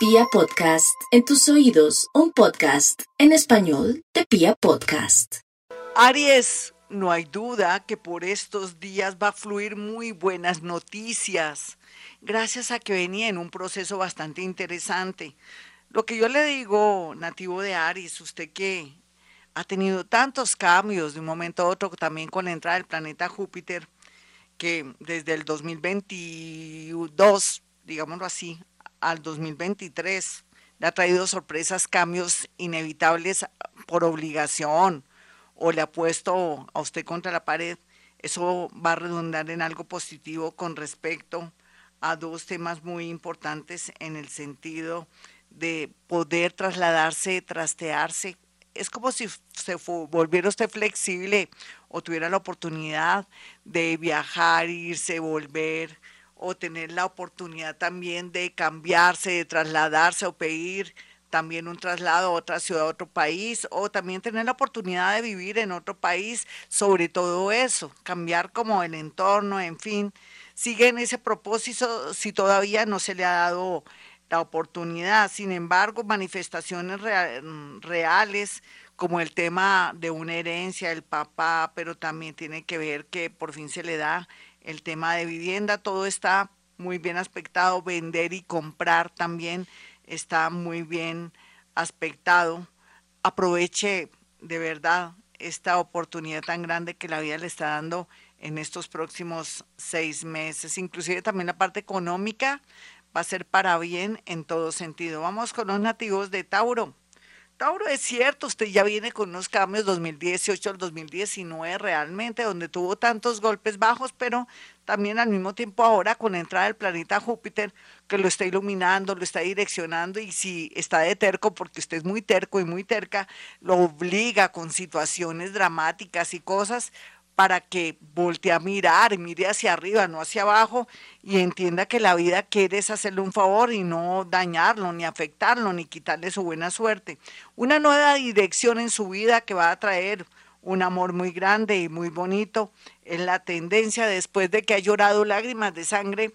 Pia Podcast, en tus oídos, un podcast en español de Pia Podcast. Aries, no hay duda que por estos días va a fluir muy buenas noticias, gracias a que venía en un proceso bastante interesante. Lo que yo le digo, nativo de Aries, usted que ha tenido tantos cambios de un momento a otro, también con la entrada del planeta Júpiter, que desde el 2022, digámoslo así, al 2023 le ha traído sorpresas, cambios inevitables por obligación. O le ha puesto a usted contra la pared, eso va a redundar en algo positivo con respecto a dos temas muy importantes en el sentido de poder trasladarse, trastearse. Es como si se volviera usted flexible o tuviera la oportunidad de viajar, irse, volver, o tener la oportunidad también de cambiarse, de trasladarse o pedir también un traslado a otra ciudad, a otro país, o también tener la oportunidad de vivir en otro país, sobre todo eso, cambiar como el entorno, en fin, sigue en ese propósito si todavía no se le ha dado la oportunidad. Sin embargo, manifestaciones reales como el tema de una herencia del papá, pero también tiene que ver que por fin se le da el tema de vivienda, todo está muy bien aspectado, vender y comprar también está muy bien aspectado. Aproveche de verdad esta oportunidad tan grande que la vida le está dando en estos próximos seis meses. Inclusive también la parte económica va a ser para bien en todo sentido. Vamos con los nativos de Tauro. Tauro, es cierto, usted ya viene con unos cambios 2018 al 2019 realmente, donde tuvo tantos golpes bajos, pero también al mismo tiempo ahora con la entrada del planeta Júpiter, que lo está iluminando, lo está direccionando, y si está de terco, porque usted es muy terco y muy terca, lo obliga con situaciones dramáticas y cosas, para que voltee a mirar, mire hacia arriba, no hacia abajo, y entienda que la vida quiere hacerle un favor y no dañarlo, ni afectarlo, ni quitarle su buena suerte. Una nueva dirección en su vida que va a traer un amor muy grande y muy bonito, es la tendencia después de que ha llorado lágrimas de sangre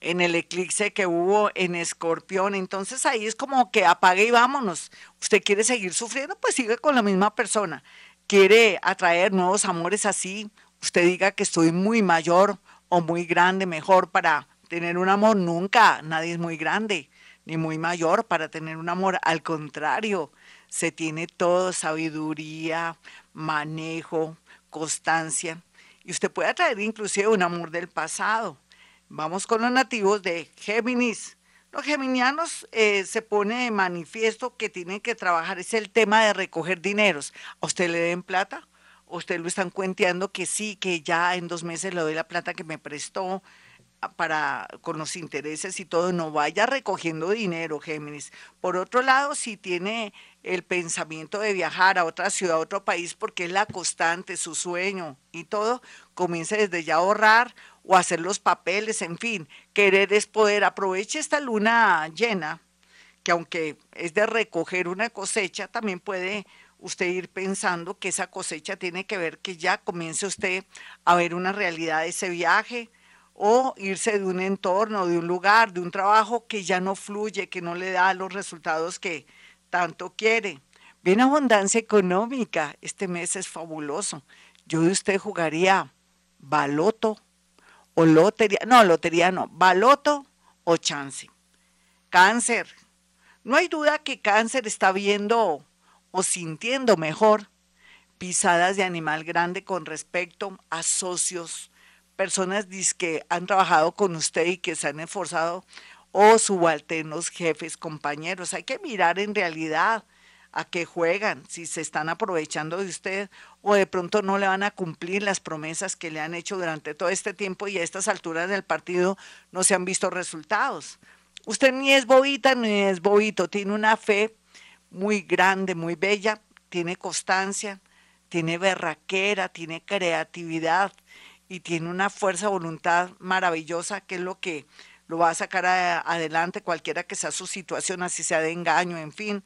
en el eclipse que hubo en Escorpión. Entonces ahí es como que apague y vámonos. Usted quiere seguir sufriendo, pues sigue con la misma persona quiere atraer nuevos amores así, usted diga que estoy muy mayor o muy grande, mejor para tener un amor. Nunca, nadie es muy grande ni muy mayor para tener un amor. Al contrario, se tiene todo, sabiduría, manejo, constancia. Y usted puede atraer inclusive un amor del pasado. Vamos con los nativos de Géminis. Los geminianos eh, se pone de manifiesto que tienen que trabajar, es el tema de recoger dineros. ¿A usted le den plata? ¿A usted lo están cuenteando que sí, que ya en dos meses le doy la plata que me prestó ah, para con los intereses y todo? No vaya recogiendo dinero, Géminis. Por otro lado, si tiene el pensamiento de viajar a otra ciudad, a otro país, porque es la constante, su sueño y todo, comience desde ya a ahorrar o hacer los papeles, en fin, querer es poder. Aproveche esta luna llena, que aunque es de recoger una cosecha, también puede usted ir pensando que esa cosecha tiene que ver que ya comience usted a ver una realidad de ese viaje o irse de un entorno, de un lugar, de un trabajo que ya no fluye, que no le da los resultados que tanto quiere. Bien abundancia económica, este mes es fabuloso. Yo de usted jugaría baloto lotería, no, lotería no, baloto o chance. Cáncer. No hay duda que cáncer está viendo o sintiendo mejor pisadas de animal grande con respecto a socios, personas que han trabajado con usted y que se han esforzado o subalternos, jefes, compañeros. Hay que mirar en realidad a qué juegan, si se están aprovechando de usted o de pronto no le van a cumplir las promesas que le han hecho durante todo este tiempo y a estas alturas del partido no se han visto resultados. Usted ni es bobita ni es bobito, tiene una fe muy grande, muy bella, tiene constancia, tiene berraquera, tiene creatividad y tiene una fuerza de voluntad maravillosa que es lo que lo va a sacar adelante cualquiera que sea su situación, así sea de engaño, en fin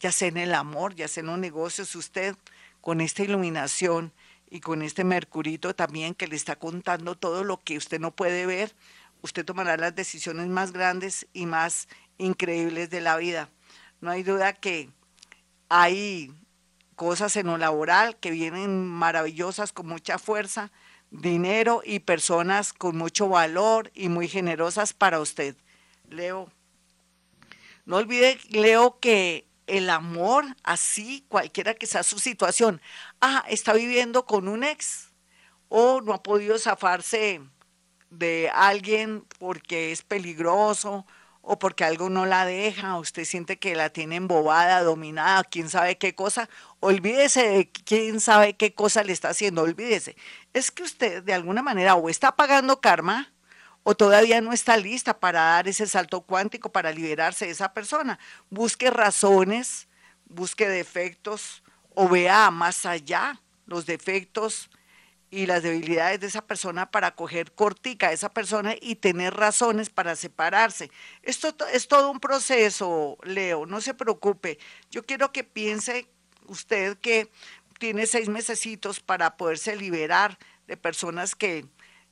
ya sea en el amor, ya sea en los negocios, usted con esta iluminación y con este mercurito también que le está contando todo lo que usted no puede ver, usted tomará las decisiones más grandes y más increíbles de la vida. No hay duda que hay cosas en lo laboral que vienen maravillosas con mucha fuerza, dinero y personas con mucho valor y muy generosas para usted. Leo, no olvide, Leo, que el amor, así, cualquiera que sea su situación, ah, está viviendo con un ex o no ha podido zafarse de alguien porque es peligroso o porque algo no la deja, usted siente que la tiene embobada, dominada, quién sabe qué cosa, olvídese de quién sabe qué cosa le está haciendo, olvídese. Es que usted de alguna manera o está pagando karma o todavía no está lista para dar ese salto cuántico para liberarse de esa persona. Busque razones, busque defectos o vea más allá los defectos y las debilidades de esa persona para coger cortica a esa persona y tener razones para separarse. Esto es todo un proceso, Leo, no se preocupe. Yo quiero que piense usted que tiene seis mesecitos para poderse liberar de personas que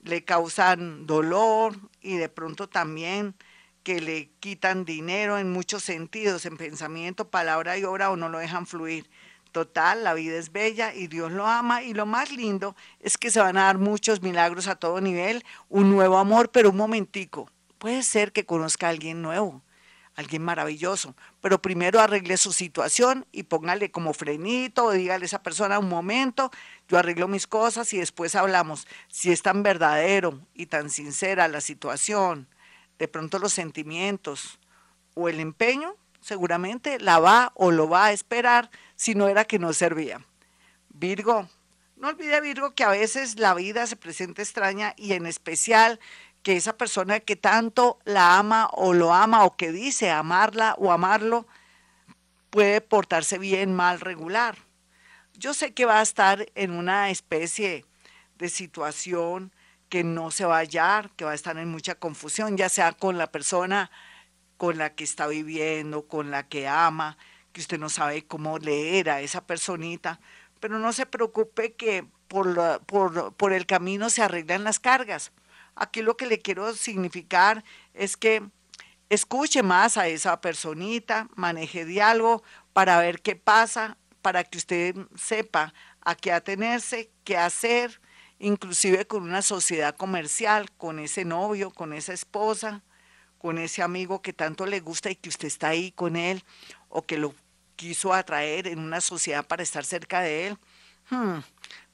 le causan dolor y de pronto también que le quitan dinero en muchos sentidos, en pensamiento, palabra y obra o no lo dejan fluir. Total, la vida es bella y Dios lo ama y lo más lindo es que se van a dar muchos milagros a todo nivel, un nuevo amor, pero un momentico. Puede ser que conozca a alguien nuevo, alguien maravilloso, pero primero arregle su situación y póngale como frenito o dígale a esa persona un momento, yo arreglo mis cosas y después hablamos. Si es tan verdadero y tan sincera la situación, de pronto los sentimientos o el empeño, seguramente la va o lo va a esperar si no era que no servía. Virgo, no olvide Virgo que a veces la vida se presenta extraña y en especial que esa persona que tanto la ama o lo ama o que dice amarla o amarlo puede portarse bien, mal, regular. Yo sé que va a estar en una especie de situación que no se va a hallar, que va a estar en mucha confusión, ya sea con la persona con la que está viviendo, con la que ama, que usted no sabe cómo leer a esa personita, pero no se preocupe que por, por, por el camino se arreglan las cargas. Aquí lo que le quiero significar es que escuche más a esa personita, maneje diálogo para ver qué pasa, para que usted sepa a qué atenerse, qué hacer, inclusive con una sociedad comercial, con ese novio, con esa esposa, con ese amigo que tanto le gusta y que usted está ahí con él o que lo quiso atraer en una sociedad para estar cerca de él. Hmm,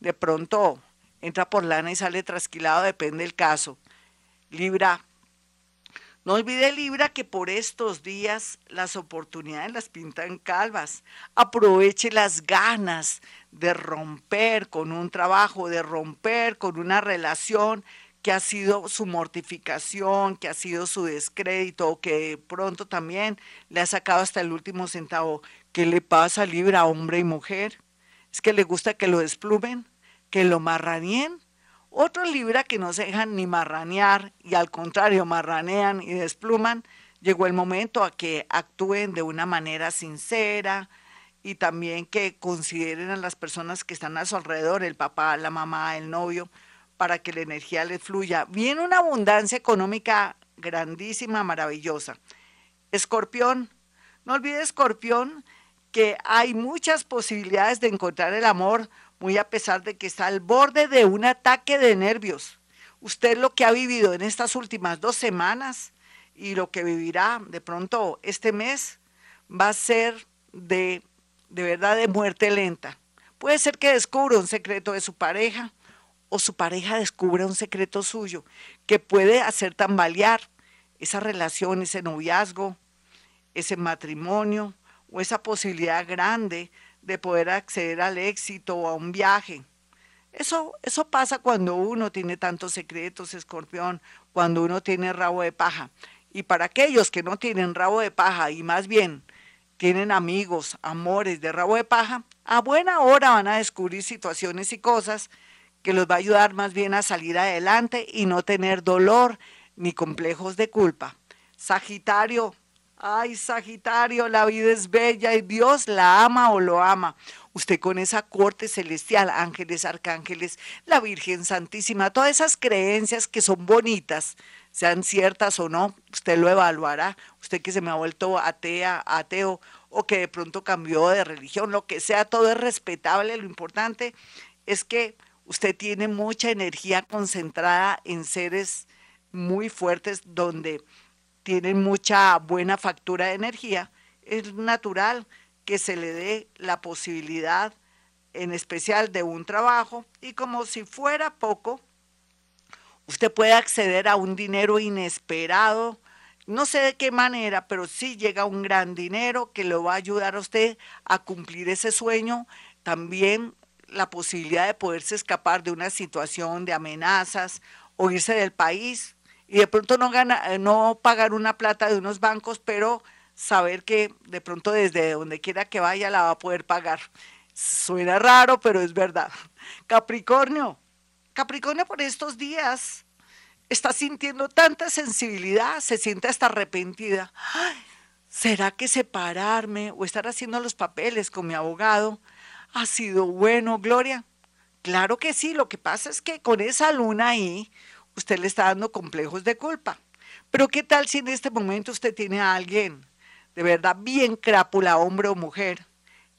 de pronto entra por lana y sale trasquilado, depende del caso. Libra, no olvide Libra que por estos días las oportunidades las pintan calvas. Aproveche las ganas de romper con un trabajo, de romper con una relación que ha sido su mortificación, que ha sido su descrédito, que pronto también le ha sacado hasta el último centavo. ¿Qué le pasa, Libra, hombre y mujer? ¿Es que le gusta que lo desplumen? ¿Que lo marraneen? Otros Libra que no se dejan ni marranear y al contrario marranean y despluman, llegó el momento a que actúen de una manera sincera y también que consideren a las personas que están a su alrededor, el papá, la mamá, el novio, para que la energía les fluya. Viene una abundancia económica grandísima, maravillosa. Escorpión, no olvide Escorpión que hay muchas posibilidades de encontrar el amor, muy a pesar de que está al borde de un ataque de nervios. Usted lo que ha vivido en estas últimas dos semanas y lo que vivirá de pronto este mes va a ser de, de verdad de muerte lenta. Puede ser que descubra un secreto de su pareja, o su pareja descubre un secreto suyo que puede hacer tambalear esa relación, ese noviazgo, ese matrimonio o esa posibilidad grande de poder acceder al éxito o a un viaje. Eso, eso pasa cuando uno tiene tantos secretos, escorpión, cuando uno tiene rabo de paja. Y para aquellos que no tienen rabo de paja y más bien tienen amigos, amores de rabo de paja, a buena hora van a descubrir situaciones y cosas que los va a ayudar más bien a salir adelante y no tener dolor ni complejos de culpa. Sagitario, Ay, Sagitario, la vida es bella y Dios la ama o lo ama. Usted con esa corte celestial, ángeles, arcángeles, la Virgen Santísima, todas esas creencias que son bonitas, sean ciertas o no, usted lo evaluará. Usted que se me ha vuelto atea, ateo o que de pronto cambió de religión, lo que sea, todo es respetable. Lo importante es que usted tiene mucha energía concentrada en seres muy fuertes donde tienen mucha buena factura de energía, es natural que se le dé la posibilidad en especial de un trabajo y como si fuera poco, usted puede acceder a un dinero inesperado, no sé de qué manera, pero sí llega un gran dinero que lo va a ayudar a usted a cumplir ese sueño, también la posibilidad de poderse escapar de una situación de amenazas o irse del país y de pronto no, gana, eh, no pagar una plata de unos bancos, pero saber que de pronto desde donde quiera que vaya la va a poder pagar. Suena raro, pero es verdad. Capricornio, Capricornio por estos días está sintiendo tanta sensibilidad, se siente hasta arrepentida. ¿Será que separarme o estar haciendo los papeles con mi abogado ha sido bueno, Gloria? Claro que sí, lo que pasa es que con esa luna ahí, usted le está dando complejos de culpa. Pero ¿qué tal si en este momento usted tiene a alguien de verdad bien crápula, hombre o mujer,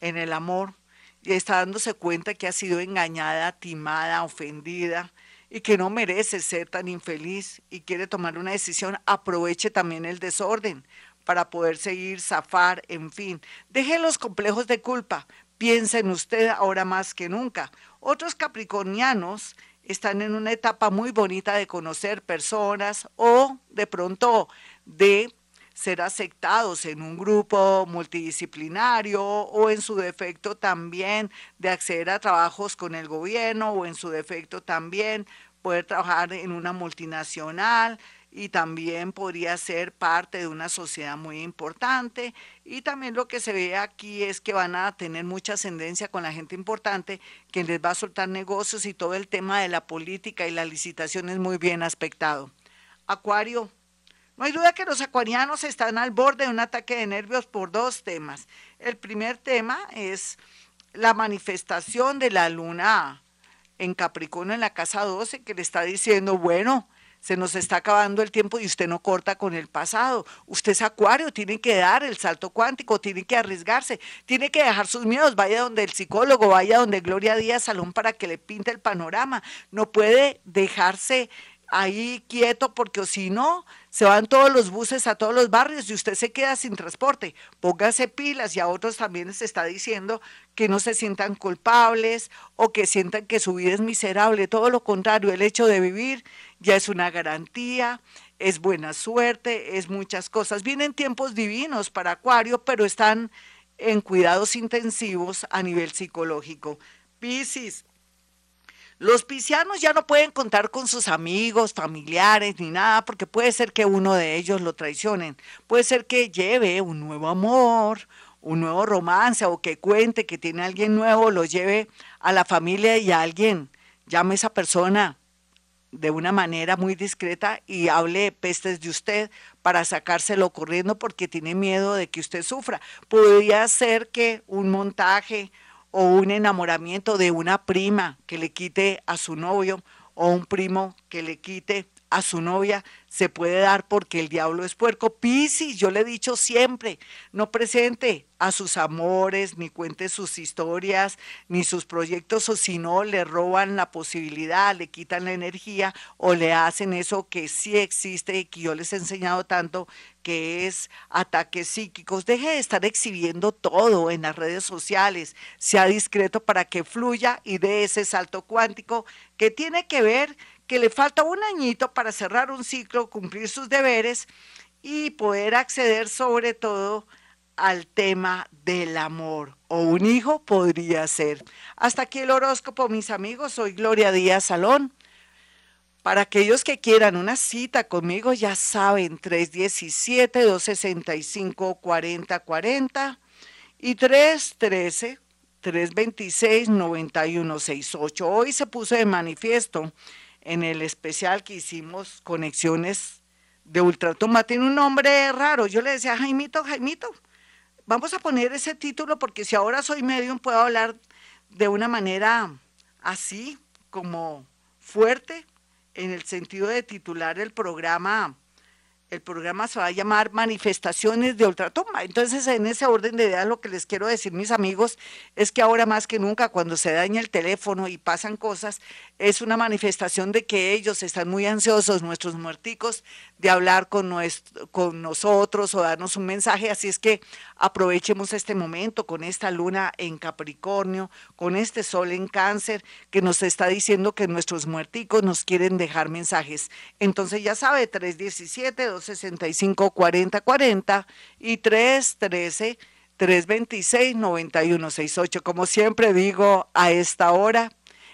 en el amor, y está dándose cuenta que ha sido engañada, timada, ofendida, y que no merece ser tan infeliz y quiere tomar una decisión, aproveche también el desorden para poder seguir, zafar, en fin. Deje los complejos de culpa, piensa en usted ahora más que nunca. Otros capricornianos están en una etapa muy bonita de conocer personas o de pronto de ser aceptados en un grupo multidisciplinario o en su defecto también de acceder a trabajos con el gobierno o en su defecto también poder trabajar en una multinacional y también podría ser parte de una sociedad muy importante. Y también lo que se ve aquí es que van a tener mucha ascendencia con la gente importante, que les va a soltar negocios y todo el tema de la política y la licitación es muy bien aspectado. Acuario, no hay duda que los acuarianos están al borde de un ataque de nervios por dos temas. El primer tema es la manifestación de la luna en Capricornio en la casa 12 que le está diciendo, bueno, se nos está acabando el tiempo y usted no corta con el pasado. Usted es acuario, tiene que dar el salto cuántico, tiene que arriesgarse, tiene que dejar sus miedos, vaya donde el psicólogo, vaya donde Gloria Díaz Salón para que le pinte el panorama. No puede dejarse ahí quieto porque si no, se van todos los buses a todos los barrios y usted se queda sin transporte. Póngase pilas y a otros también les está diciendo que no se sientan culpables o que sientan que su vida es miserable. Todo lo contrario, el hecho de vivir ya es una garantía, es buena suerte, es muchas cosas. Vienen tiempos divinos para Acuario, pero están en cuidados intensivos a nivel psicológico. Piscis, los piscianos ya no pueden contar con sus amigos, familiares, ni nada, porque puede ser que uno de ellos lo traicionen. Puede ser que lleve un nuevo amor, un nuevo romance, o que cuente que tiene alguien nuevo, lo lleve a la familia y a alguien. Llame a esa persona de una manera muy discreta y hable pestes de usted para sacárselo corriendo porque tiene miedo de que usted sufra. Podría ser que un montaje o un enamoramiento de una prima que le quite a su novio o un primo que le quite a su novia se puede dar porque el diablo es puerco. Piscis, yo le he dicho siempre, no presente a sus amores, ni cuente sus historias, ni sus proyectos, o si no, le roban la posibilidad, le quitan la energía o le hacen eso que sí existe y que yo les he enseñado tanto, que es ataques psíquicos. Deje de estar exhibiendo todo en las redes sociales, sea discreto para que fluya y dé ese salto cuántico que tiene que ver que le falta un añito para cerrar un ciclo, cumplir sus deberes y poder acceder sobre todo al tema del amor o un hijo podría ser. Hasta aquí el horóscopo, mis amigos. Soy Gloria Díaz Salón. Para aquellos que quieran una cita conmigo, ya saben, 317-265-4040 y 313-326-9168. Hoy se puso de manifiesto en el especial que hicimos Conexiones de ultratumba. Tiene un nombre raro. Yo le decía, Jaimito, Jaimito, vamos a poner ese título porque si ahora soy medium puedo hablar de una manera así, como fuerte, en el sentido de titular el programa el programa se va a llamar Manifestaciones de Ultratumba. Entonces, en ese orden de ideas, lo que les quiero decir, mis amigos, es que ahora más que nunca, cuando se daña el teléfono y pasan cosas, es una manifestación de que ellos están muy ansiosos, nuestros muerticos, de hablar con, con nosotros o darnos un mensaje. Así es que aprovechemos este momento con esta luna en Capricornio, con este sol en Cáncer, que nos está diciendo que nuestros muerticos nos quieren dejar mensajes. Entonces, ya sabe, 317 65 40 40 y 313 326 9168. Como siempre digo, a esta hora